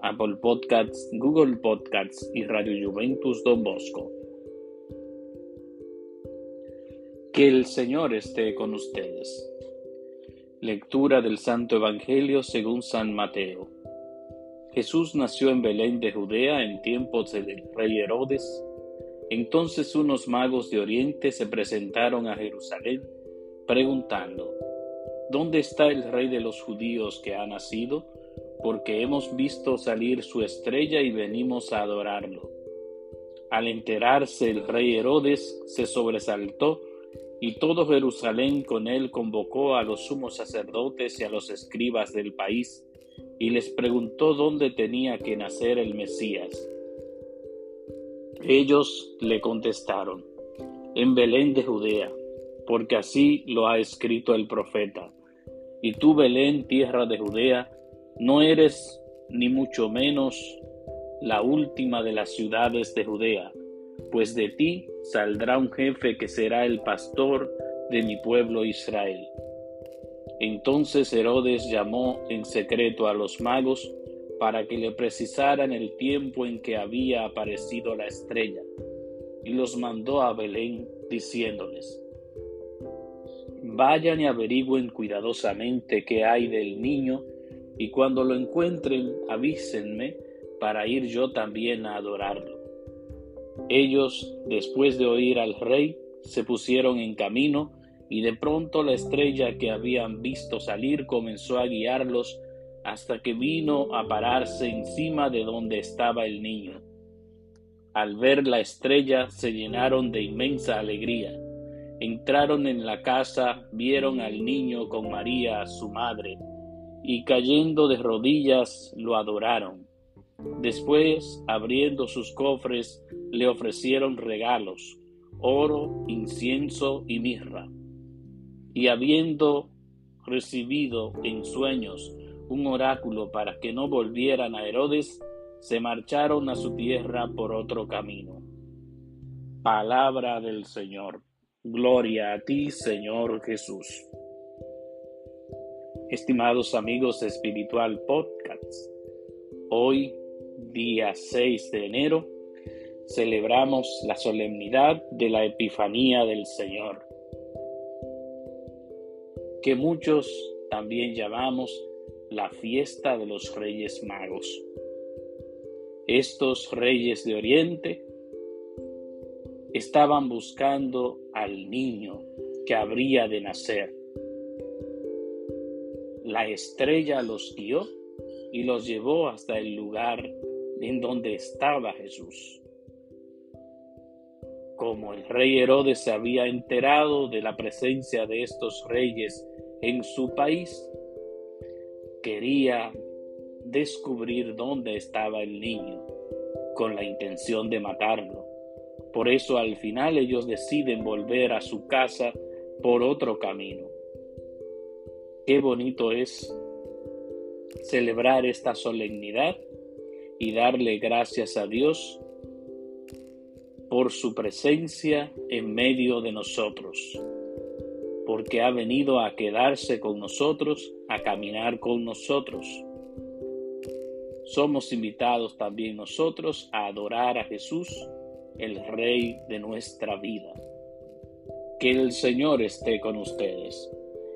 Apple Podcasts, Google Podcasts y Radio Juventus Don Bosco. Que el Señor esté con ustedes. Lectura del Santo Evangelio según San Mateo. Jesús nació en Belén de Judea en tiempos del rey Herodes. Entonces unos magos de Oriente se presentaron a Jerusalén preguntando, ¿Dónde está el rey de los judíos que ha nacido? Porque hemos visto salir su estrella y venimos a adorarlo. Al enterarse el rey Herodes se sobresaltó y todo Jerusalén con él convocó a los sumos sacerdotes y a los escribas del país y les preguntó dónde tenía que nacer el Mesías. Ellos le contestaron, en Belén de Judea, porque así lo ha escrito el profeta. Y tú, Belén, tierra de Judea, no eres ni mucho menos la última de las ciudades de Judea, pues de ti saldrá un jefe que será el pastor de mi pueblo Israel. Entonces Herodes llamó en secreto a los magos para que le precisaran el tiempo en que había aparecido la estrella, y los mandó a Belén diciéndoles, Vayan y averigüen cuidadosamente qué hay del niño, y cuando lo encuentren, avísenme para ir yo también a adorarlo. Ellos, después de oír al rey, se pusieron en camino, y de pronto la estrella que habían visto salir comenzó a guiarlos hasta que vino a pararse encima de donde estaba el niño. Al ver la estrella se llenaron de inmensa alegría Entraron en la casa, vieron al niño con María, su madre, y cayendo de rodillas lo adoraron. Después, abriendo sus cofres, le ofrecieron regalos, oro, incienso y mirra. Y habiendo recibido en sueños un oráculo para que no volvieran a Herodes, se marcharon a su tierra por otro camino. Palabra del Señor. Gloria a ti, Señor Jesús. Estimados amigos de Espiritual Podcast, hoy, día 6 de enero, celebramos la solemnidad de la Epifanía del Señor, que muchos también llamamos la fiesta de los Reyes Magos. Estos Reyes de Oriente estaban buscando al niño que habría de nacer. La estrella los guió y los llevó hasta el lugar en donde estaba Jesús. Como el rey Herodes se había enterado de la presencia de estos reyes en su país, quería descubrir dónde estaba el niño con la intención de matarlo. Por eso al final ellos deciden volver a su casa por otro camino. Qué bonito es celebrar esta solemnidad y darle gracias a Dios por su presencia en medio de nosotros, porque ha venido a quedarse con nosotros, a caminar con nosotros. Somos invitados también nosotros a adorar a Jesús el Rey de nuestra vida. Que el Señor esté con ustedes